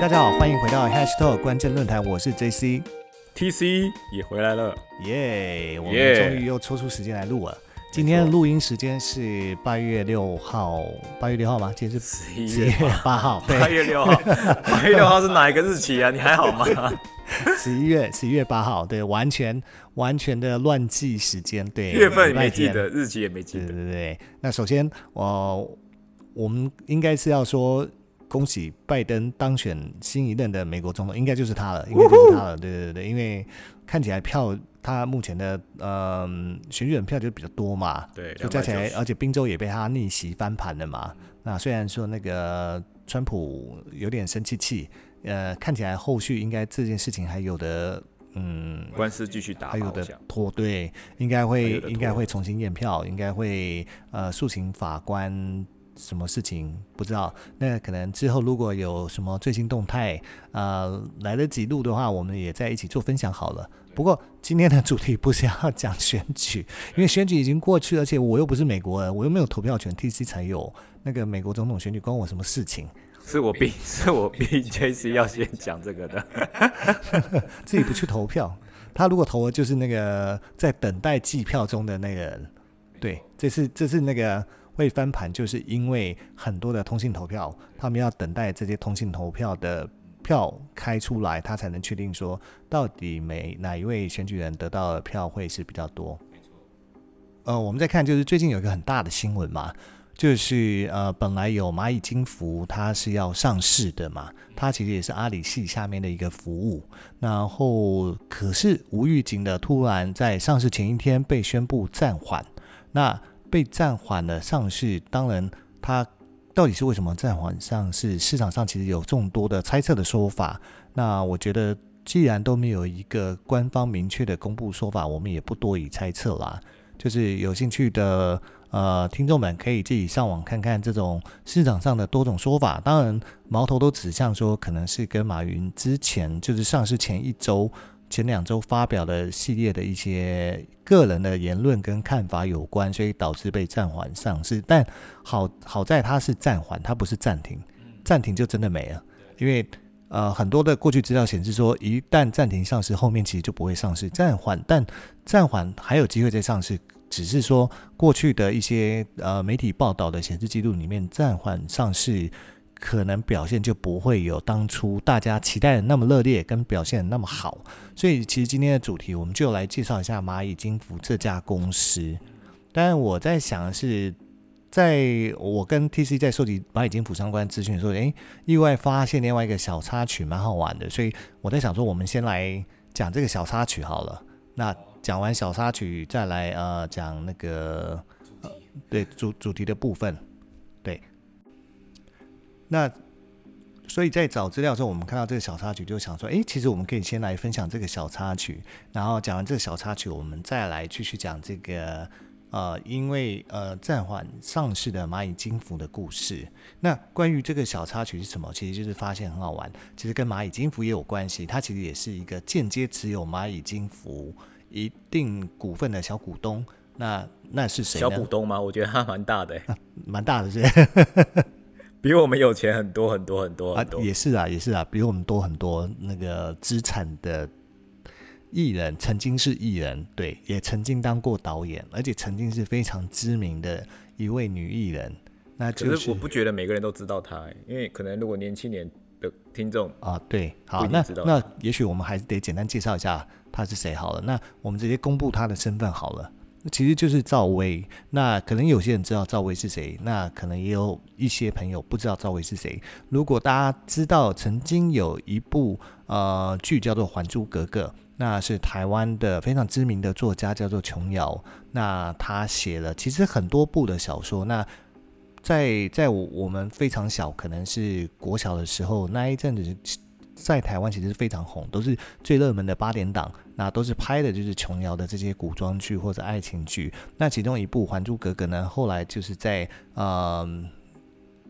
大家好，欢迎回到 Hashtag 关键论坛，我是 JC。TC 也回来了，耶、我们终于又抽出时间来录了。今天的录音时间是八月六号，八月六号吗？今天是十一月八号，八，月六号，八月六号是哪一个日期啊？你还好吗？十一月十一月八号，对，完全完全的乱记时间，对，月份也没记得，日期也没记对得。对对，那首先我我们应该是要说恭喜拜登当选新一任的美国总统，应该就是他了，应该就是他了。对对对，因为看起来票他目前的呃选举人票就比较多嘛，对，就加起来，而且宾州也被他逆袭翻盘了嘛。那虽然说那个川普有点生气气，呃，看起来后续应该这件事情还有的嗯官司继续打吧，还有的拖，对，应该还会应该会重新验票，应该会呃诉请法官什么事情不知道。那可能之后如果有什么最新动态，呃来得及录的话，我们也在一起做分享好了。不过今天的主题不是要讲选举，因为选举已经过去，而且我又不是美国人，我又没有投票权，T C 才有。那个美国总统选举关我什么事情？是我逼，是我逼 JC 要先讲这个的。自己不去投票，他如果投了，就是那个在等待计票中的那个人。对，这是这是那个会翻盘，就是因为很多的通信投票，他们要等待这些通信投票的票开出来，他才能确定说到底每哪一位选举人得到的票会是比较多。呃，我们再看，就是最近有一个很大的新闻嘛，就是呃，本来有蚂蚁金服，它是要上市的嘛，它其实也是阿里系下面的一个服务。然后，可是无预警的突然在上市前一天被宣布暂缓。那被暂缓了上市，当然它到底是为什么暂缓上市？市场上其实有众多的猜测的说法。那我觉得，既然都没有一个官方明确的公布说法，我们也不多以猜测啦。就是有兴趣的呃听众们可以自己上网看看这种市场上的多种说法。当然，矛头都指向说可能是跟马云之前就是上市前一周、前两周发表的系列的一些个人的言论跟看法有关，所以导致被暂缓上市。但好好在它是暂缓，它不是暂停，暂停就真的没了，因为。呃，很多的过去资料显示说，一旦暂停上市，后面其实就不会上市。暂缓，但暂缓还有机会再上市，只是说过去的一些呃媒体报道的显示记录里面，暂缓上市可能表现就不会有当初大家期待的那么热烈，跟表现的那么好。所以其实今天的主题，我们就来介绍一下蚂蚁金服这家公司。但，我在想的是。在我跟 TC 在收集蚂蚁金服相关资讯的时候，诶，意外发现另外一个小插曲，蛮好玩的。所以我在想说，我们先来讲这个小插曲好了。那讲完小插曲，再来呃讲那个呃对主主题的部分。对，那所以在找资料的时候，我们看到这个小插曲，就想说，诶，其实我们可以先来分享这个小插曲，然后讲完这个小插曲，我们再来继续讲这个。呃，因为呃暂缓上市的蚂蚁金服的故事。那关于这个小插曲是什么？其实就是发现很好玩，其实跟蚂蚁金服也有关系。它其实也是一个间接持有蚂蚁金服一定股份的小股东。那那是谁？小股东吗？我觉得他蛮大的欸，蛮大的是是 比我们有钱很多很多很多啊很，多。也是啊，也是啊，比我们多很多那个资产的艺人，曾经是艺人，对，也曾经当过导演，而且曾经是非常知名的一位女艺人。那就可是我不觉得每个人都知道她欸，因为可能如果年轻年的听众，啊，对，好，那那也许我们还是得简单介绍一下她是谁好了。那我们直接公布她的身份好了。那其实就是赵薇。那可能有些人知道赵薇是谁，那可能也有一些朋友不知道赵薇是谁。如果大家知道曾经有一部呃剧叫做《还珠格格》，那是台湾的非常知名的作家叫做琼瑶，那他写了其实很多部的小说。那在在我我们非常小，可能是国小的时候那一阵子，在台湾其实是非常红，都是最热门的八点档，那都是拍的就是琼瑶的这些古装剧或者爱情剧。那其中一部《还珠格格》呢，后来就是在呃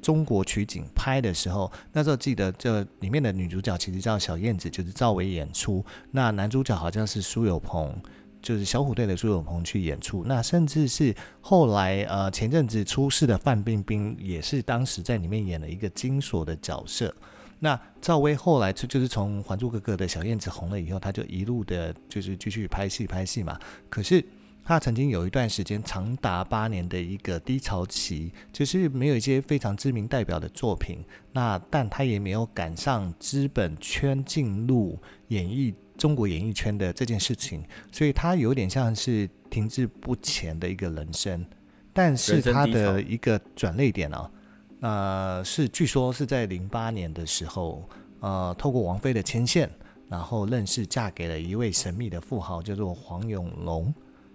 中国取景拍的时候，那时候记得这里面的女主角其实叫小燕子，就是赵薇演出，那男主角好像是苏有朋。就是小虎队的苏有朋去演出，那甚至是后来呃前阵子出事的范冰冰，也是当时在里面演了一个金锁的角色。那赵薇后来就就是从《还珠格格》的小燕子红了以后，她就一路的就是继续拍戏拍戏嘛。可是她曾经有一段时间长达八年的一个低潮期，就是没有一些非常知名代表的作品。那但她也没有赶上资本圈进入演艺中国演艺圈的这件事情，所以她有点像是停滞不前的一个人生。但是她的一个转泪点啊。呃，是据说是在零八年的时候，呃，透过王菲的牵线，然后认识嫁给了一位神秘的富豪，叫做黄永龙。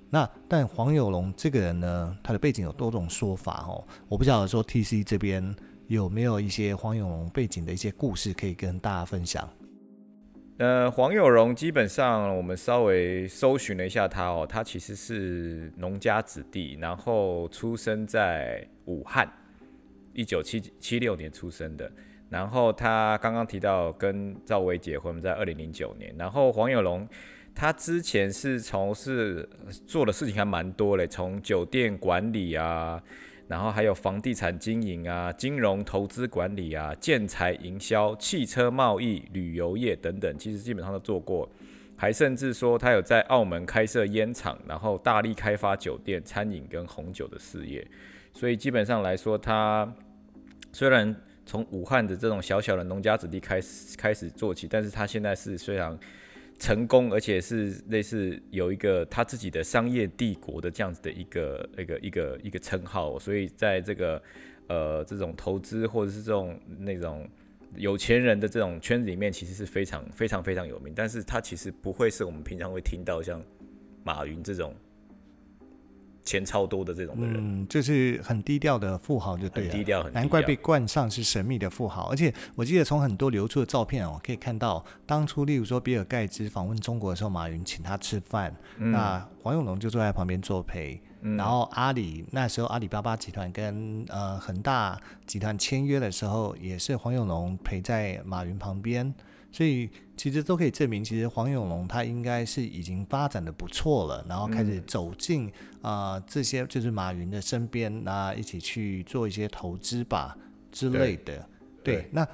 那但黄永龙这个人呢，他的背景有多种说法哦，我不晓得说 T C 这边有没有一些黄永龙背景的一些故事可以跟大家分享。呃，黄有荣基本上我们稍微搜寻了一下他哦，他其实是农家子弟，然后出生在武汉。一九七七六年出生的，然后他刚刚提到跟赵薇结婚，在二零零九年。然后黄有龙，他之前是从事做的事情还蛮多嘞，从酒店管理啊，然后还有房地产经营啊、金融投资管理啊、建材营销、汽车贸易、旅游业等等，其实基本上都做过。还甚至说他有在澳门开设烟厂，然后大力开发酒店、餐饮跟红酒的事业。所以基本上来说，他虽然从武汉的这种小小的农家子弟开始开始做起，但是他现在是非常成功，而且是类似有一个他自己的商业帝国的这样子的一个一个一个一个称号。所以在这个呃这种投资或者是这种那种有钱人的这种圈子里面，其实是非常非常非常有名。但是他其实不会是我们平常会听到像马云这种。钱超多的这种的人，嗯，就是很低调的富豪，就对了。低调，难怪被冠上是神秘的富豪。而且我记得从很多流出的照片哦，可以看到当初，例如说比尔盖茨访问中国的时候，马云请他吃饭，那黄永龙就坐在旁边作陪。然后阿里那时候阿里巴巴集团跟呃恒大集团签约的时候，也是黄永龙陪在马云旁边。所以其实都可以证明，其实黄永龙他应该是已经发展的不错了，然后开始走进啊这些就是马云的身边，那一起去做一些投资吧之类的。对，那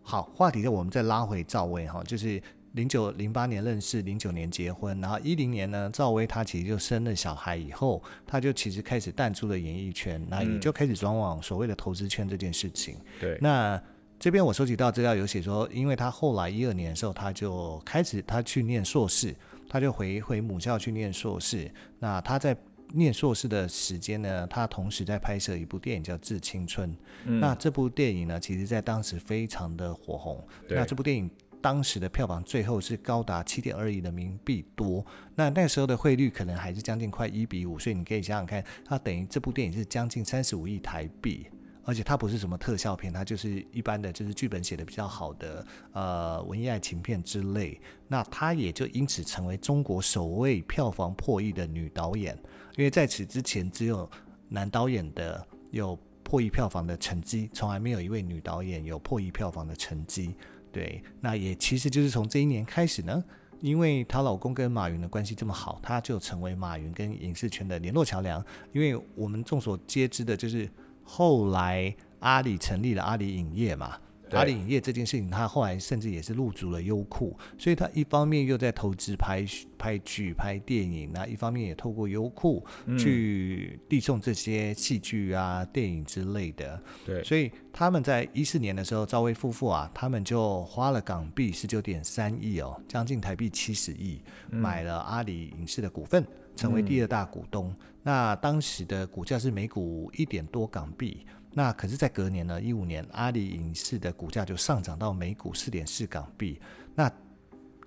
好，话题就我们再拉回赵薇哈，就是零九零八年认识，零九年结婚，然后一零年呢，赵薇她其实就生了小孩以后，她就其实开始淡出了演艺圈，那也就开始转往所谓的投资圈这件事情。对，那。这边我收集到资料有写说，因为他后来一二年的时候，他就开始他去念硕士，他就回回母校去念硕士。那他在念硕士的时间呢，他同时在拍摄一部电影叫《致青春》。那这部电影呢，其实在当时非常的火红。那这部电影当时的票房最后是高达七点二亿人民币多。那那时候的汇率可能还是将近快一比五，所以你可以想想看，它等于这部电影是将近三十五亿台币。而且它不是什么特效片，它就是一般的，就是剧本写的比较好的，呃，文艺爱情片之类。那她也就因此成为中国首位票房破亿的女导演，因为在此之前只有男导演的有破亿票房的成绩，从来没有一位女导演有破亿票房的成绩。对，那也其实就是从这一年开始呢，因为她老公跟马云的关系这么好，她就成为马云跟影视圈的联络桥梁。因为我们众所皆知的就是。后来阿里成立了阿里影业嘛，阿里影业这件事情，他后来甚至也是入主了优酷，所以他一方面又在投资拍拍剧、拍电影，那一方面也透过优酷去递送这些戏剧啊、电影之类的。对，所以他们在一四年的时候，赵薇夫妇啊，他们就花了港币十九点三亿哦，将近台币七十亿，买了阿里影视的股份。成为第二大股东，那当时的股价是每股一点多港币，那可是，在隔年呢，一五年，阿里影视的股价就上涨到每股四点四港币。那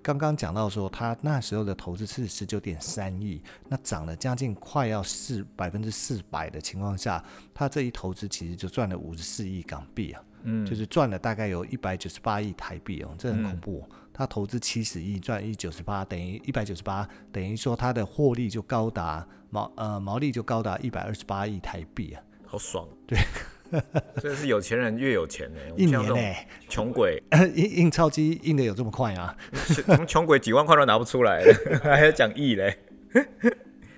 刚刚讲到说，他那时候的投资是十九点三亿，那涨了将近快要四百分之四百的情况下，他这一投资其实就赚了五十四亿港币啊，嗯，就是赚了大概有一百九十八亿台币哦，这很恐怖。他投资七十亿，赚一九十八，等于一百九十八，等于说他的获利就高达毛呃毛利就高达一百二十八亿台币啊，好爽！对，真的是有钱人越有钱呢，一年呢，穷鬼 印印钞机印的有这么快啊？穷鬼几万块都拿不出来，还要讲亿嘞？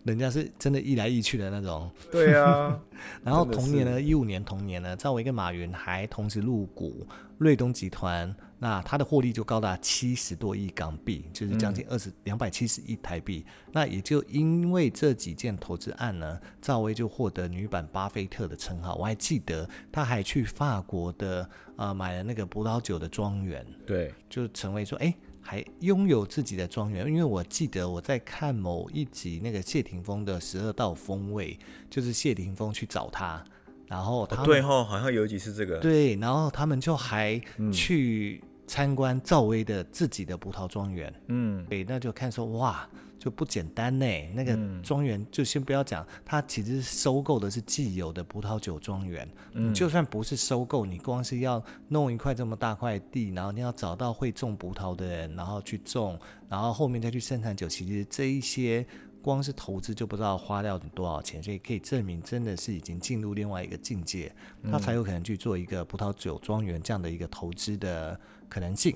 人家是真的一来一去的那种。对啊，然后同年呢，一五年同年呢，赵薇跟马云还同时入股瑞东集团，那它的获利就高达七十多亿港币，就是将近二十两百七十亿台币。那也就因为这几件投资案呢，赵薇就获得女版巴菲特的称号。我还记得，她还去法国的呃买了那个葡萄酒的庄园，对，就成为说，哎、还拥有自己的庄园。因为我记得我在看某一集那个谢霆锋的《十二道锋味》，就是谢霆锋去找他，然后他哦、对吼，好像有一集是这个，对，然后他们就还嗯去参观赵薇的自己的葡萄庄园。嗯，对，那就看说哇，就不简单呢。那个嗯庄园就先不要讲，它其实收购的是既有的葡萄酒庄园。嗯你就算不是收购，你光是要弄一块这么大块地，然后你要找到会种葡萄的人，然后去种，然后后面再去生产酒，其实这一些。光是投资就不知道花掉多少钱，所以可以证明真的是已经进入另外一个境界，他才有可能去做一个葡萄酒庄园这样的一个投资的可能性。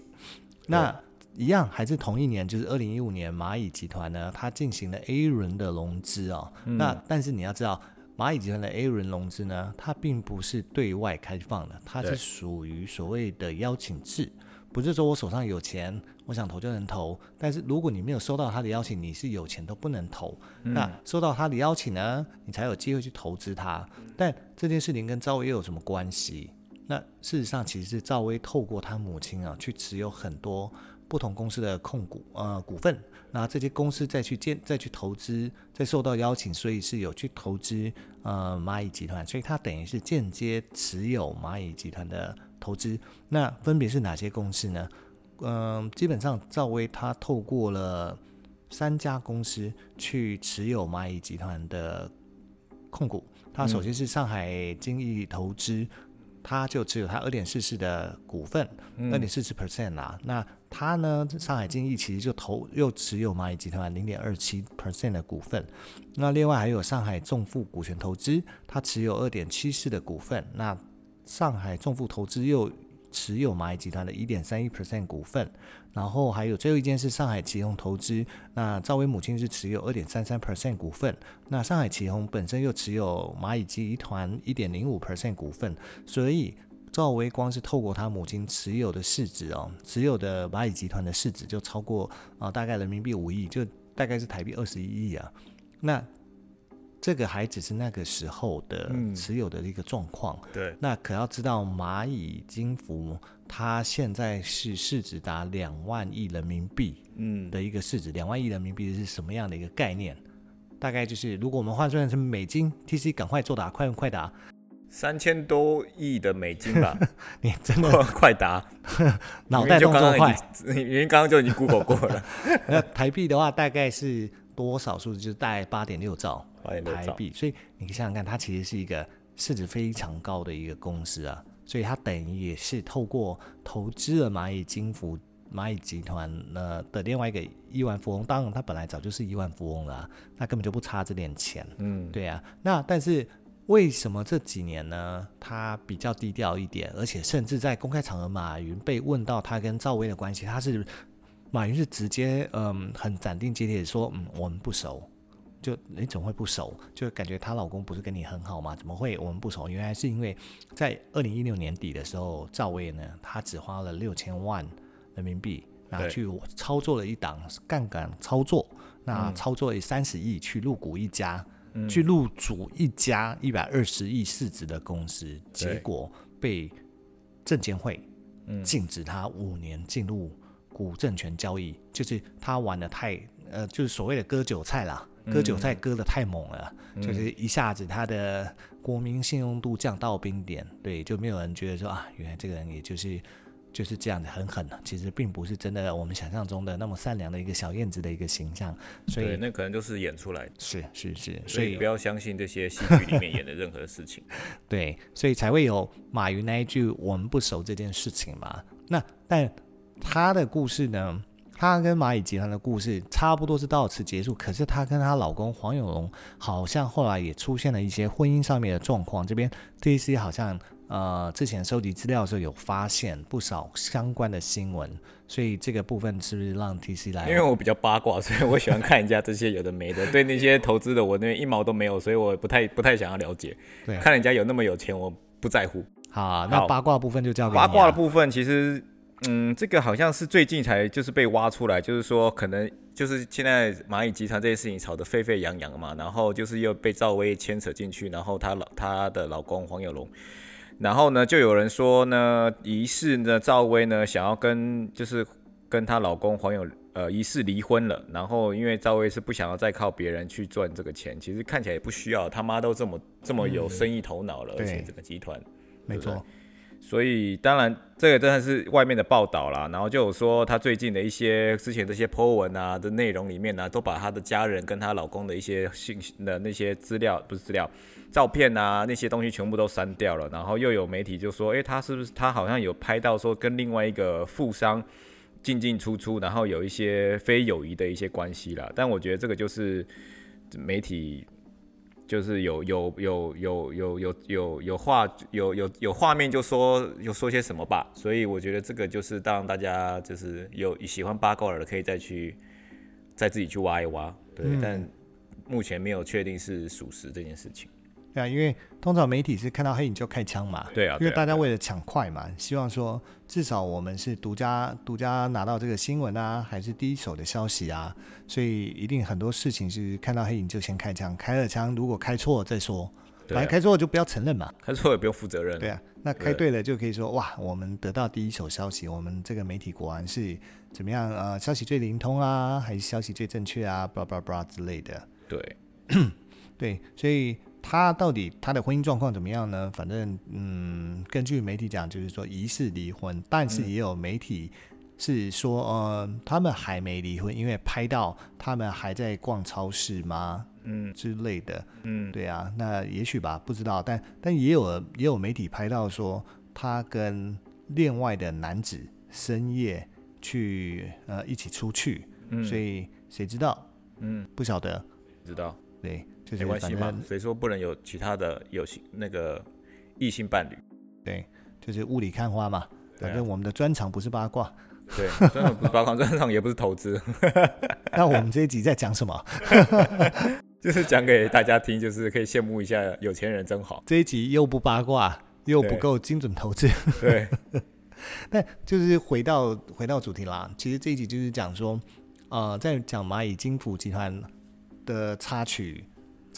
那一样还是同一年，就是二零一五年，蚂蚁集团呢，它进行了 A 轮的融资哦。那但是你要知道，蚂蚁集团的 A 轮融资呢，它并不是对外开放的，它是属于所谓的邀请制，不是说我手上有钱，我想投就能投。但是如果你没有收到他的邀请，你是有钱都不能投。那收到他的邀请呢，你才有机会去投资它。但这件事情跟赵薇又有什么关系？那事实上，其实是赵薇透过她母亲啊，去持有很多不同公司的控股呃股份，那这些公司再去建再去投资，再受到邀请，所以是有去投资呃蚂蚁集团，所以它等于是间接持有蚂蚁集团的投资。那分别是哪些公司呢？嗯、基本上赵薇她透过了三家公司去持有蚂蚁集团的控股。它首先是上海精益投资，它就持有他二点四四的股份，二点四四 percent 啦。那他呢，上海金益其实就投又持有蚂蚁集团零点二七 percent 的股份。那另外还有上海众富股权投资，他持有二点七四的股份。那上海众富投资又持有蚂蚁集团的一点三一 percent 股份，然后还有最后一件是上海启宏投资，那赵薇母亲是持有二点三三 percent 股份，那上海启宏本身又持有蚂蚁集团一点零五 percent 股份，所以赵薇光是透过他母亲持有的市值哦，持有的蚂蚁集团的市值就超过啊、大概人民币五亿，就大概是台币二十一亿啊，那。这个还只是那个时候的嗯。持有的一个状况，对，那可要知道，蚂蚁金服它现在是市值达两万亿人民币嗯，的一个市值，两万亿人民币是什么样的一个概念？大概就是，如果我们换算成美金，TC 赶快作答，快问快答！三千多亿的美金吧，你真的 快答，脑袋动作快。明明就刚刚就已经 Google 过了，那台币的话，大概是多少数字？就是大概八点六兆，台币。所以你想想看，它其实是一个市值非常高的一个公司啊，所以它等于也是透过投资了蚂蚁金服。蚂蚁集团呢的另外一个亿万富翁，当然他本来早就是亿万富翁了啊、那根本就不差这点钱。嗯，对啊，那但是为什么这几年呢，他比较低调一点，而且甚至在公开场合，马云被问到他跟赵薇的关系，他是马云是直接嗯很斩钉截铁地说，嗯我们不熟。就你怎么会不熟？就感觉她老公不是跟你很好吗？怎么会我们不熟？原来是因为在二零一六年底的时候，赵薇呢，她只花了六千万人民币拿对去操作了一档杠杆操作，那嗯操作了三十亿去入股一家，嗯去入主一家一百二十亿市值的公司，结果被证监会嗯禁止她五年进入股证权交易，就是她玩的太呃，就是所谓的割韭菜啦，割韭菜割的太猛了，就是一下子他的国民信用度降到冰点，对，就没有人觉得说啊，原来这个人也就是。就是这样子很狠的，其实并不是真的我们想象中的那么善良的一个小燕子的一个形象，所对，以那可能就是演出来的，是是是，所以所以不要相信这些戏剧里面演的任何事情。对，所以才会有马云那一句“我们不熟”这件事情嘛。那但他的故事呢？他跟蚂蚁集团的故事差不多是到此结束。可是她跟她老公黄永龙好像后来也出现了一些婚姻上面的状况。这边 DC 好像呃之前收集资料的时候有发现不少相关的新闻，所以这个部分是不是让 TC 来？因为我比较八卦，所以我喜欢看人家这些有的没的。对那些投资的，我那边一毛都没有，所以我不太不太想要了解。对，看人家有那么有钱，我不在乎。好，那八卦部分就交给八卦的部分，其实。嗯，这个好像是最近才就是被挖出来，就是说可能就是现在蚂蚁集团这些事情吵得沸沸扬扬嘛，然后就是又被赵薇牵扯进去，然后她老她的老公黄有龙，然后呢就有人说呢，疑似呢赵薇呢想要跟就是跟她老公黄有呃疑似离婚了，然后因为赵薇是不想要再靠别人去赚这个钱，其实看起来也不需要，他妈都这么这么有生意头脑了，而且这个集团。没错。所以当然，这个真的是外面的报道啦，然后就有说他最近的一些之前这些 po 文啊的内容里面呢，都把她的家人跟她老公的一些信息的那些资料，不是资料，照片啊那些东西全部都删掉了。然后又有媒体就说，诶，她是不是她好像有拍到说跟另外一个富商进进出出，然后有一些非友谊的一些关系啦。但我觉得这个就是媒体。就是有有有有有有有有画有有有画面就说就说些什么吧，所以我觉得这个就是让大家就是有喜欢八卦的可以再去再自己去挖一挖，对，但目前没有确定是属实这件事情。对啊，因为通常媒体是看到黑影就开枪嘛。对啊，因为大家为了抢快嘛，希望说至少我们是独家独家拿到这个新闻啊，还是第一手的消息啊，所以一定很多事情是看到黑影就先开枪，开了枪如果开错再说，反正开错就不要承认嘛，开错也不用负责任。对啊，那开对了就可以说哇，我们得到第一手消息，我们这个媒体果然是怎么样呃，消息最灵通啊，还是消息最正确啊，叭叭叭之类的。对，对，所以。他到底他的婚姻状况怎么样呢？反正嗯，根据媒体讲，就是说疑似离婚，但是也有媒体是说，呃，他们还没离婚，因为拍到他们还在逛超市吗？嗯之类的。嗯，对啊，那也许吧，不知道。但但也有也有媒体拍到说，他跟另外的男子深夜去呃一起出去，所以谁知道？嗯，不晓得。知道。对。没关系嘛，谁说不能有其他的有性那个异性伴侣？对，就是雾里看花嘛。反正我们的专长不是八卦，对，专场不是八卦，专场也不是投资。那我们这一集在讲什么？就是讲给大家听，就是可以羡慕一下有钱人真好。这一集又不八卦，又不够精准投资。对，那就是回到回到主题啦。其实这一集就是讲说，呃，在讲蚂蚁金服集团的插曲。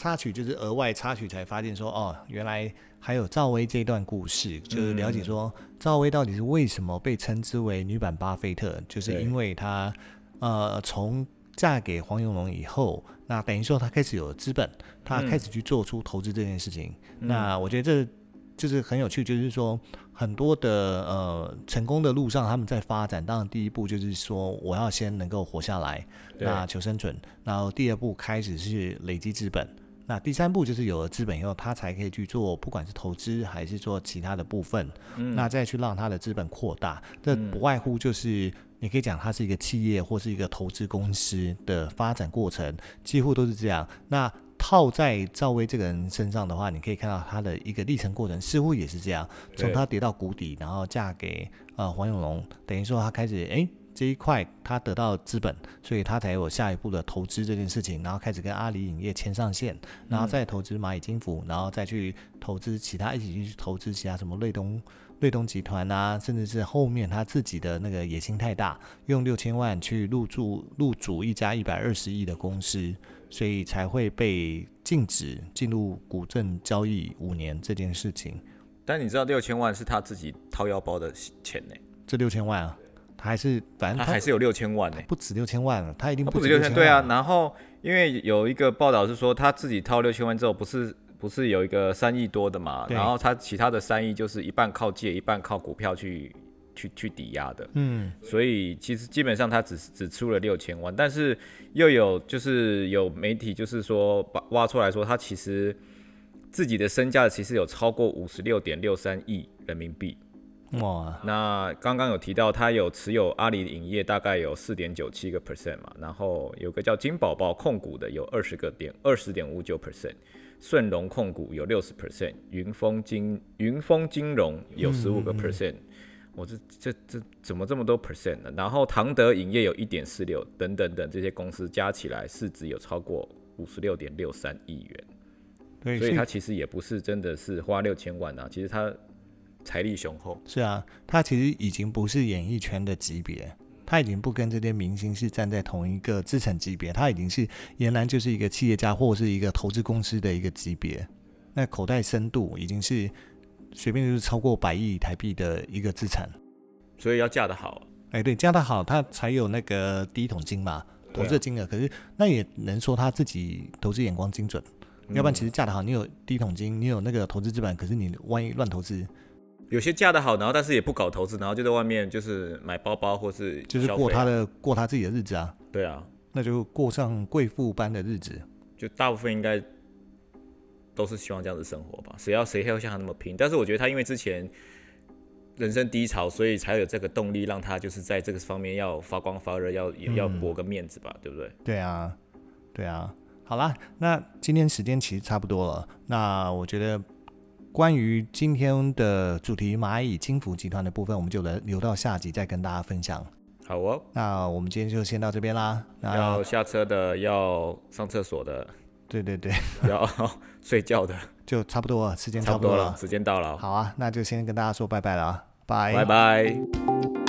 插曲就是额外插曲，才发现说哦，原来还有赵薇这段故事，就是了解说赵薇到底是为什么被称之为女版巴菲特，就是因为她呃从嫁给黄永龙以后，那等于说她开始有资本，她开始去做出投资这件事情。那我觉得这就是很有趣，就是说很多的呃成功的路上，他们在发展，当然第一步就是说我要先能够活下来，那求生存，然后第二步开始是累积资本。那第三步就是有了资本以后，他才可以去做，不管是投资还是做其他的部分，那再去让他的资本扩大。这不外乎就是你可以讲，它是一个企业或是一个投资公司的发展过程，几乎都是这样。那套在赵薇这个人身上的话，你可以看到他的一个历程过程，似乎也是这样，从他跌到谷底，然后嫁给呃黄永龙，等于说他开始哎。这一块他得到资本，所以他才有下一步的投资这件事情，然后开始跟阿里影业牵上线，然后再投资蚂蚁金服，然后再去投资其他一起去投资其他什么瑞东瑞东集团啊，甚至是后面他自己的那个野心太大，用六千万去入驻入主一家一百二十亿的公司，所以才会被禁止进入股证交易五年这件事情。但你知道六千万是他自己掏腰包的钱呢？这六千万啊。还是反正他还是有六千万呢，不止六千万了，他一定不止六千。对啊，然后因为有一个报道是说他自己掏六千万之后，不是不是有一个三亿多的嘛，然后他其他的三亿就是一半靠借，一半靠股票去去去抵押的。嗯，所以其实基本上他只只出了六千万，但是又有就是有媒体就是说把挖出来说他其实自己的身价其实有超过五十六点六三亿人民币。哇，那刚刚有提到他有持有阿里影业，大概有四点九七个 percent 嘛，然后有个叫金宝宝控股的有二十个点二十点五九 percent，顺隆控股有六十 percent，云峰金云峰金融有十五个 percent，我这这这怎么这么多 percent 呢？然后唐德影业有一点四六，等等等这些公司加起来市值有超过五十六点六三亿元，对，所以它其实也不是真的是花六千万啊，其实它财力雄厚。是啊，他其实已经不是演艺圈的级别，他已经不跟这些明星是站在同一个资产级别，他已经是俨然就是一个企业家或者是一个投资公司的一个级别。那口袋深度已经是随便就是超过百亿台币的一个资产。所以要嫁得好，哎，对，嫁得好，他才有那个第一桶金嘛，投资的金额。可是那也能说他自己投资眼光精准，要不然其实嫁得好，你有第一桶金，你有那个投资资本，可是你万一乱投资，有些嫁得好，然后但是也不搞投资，然后就在外面就是买包包或是就是过他的过他自己的日子啊，对啊，那就过上贵妇般的日子。就大部分应该都是希望这样子生活吧。谁要谁要像他那么拼？但是我觉得他因为之前人生低潮，所以才有这个动力，让他就是在这个方面要发光发热，要也要博个面子吧，对不对？对啊，对啊。好啦，那今天时间其实差不多了。那我觉得关于今天的主题蚂蚁金服集团的部分，我们就留留到下集再跟大家分享。好哦，那我们今天就先到这边啦。那要下车的，要上厕所的，对对对，要睡觉的，就差不多了，时间差不多了，差不多了。时间到了，好啊，那就先跟大家说拜拜了啊，拜拜拜。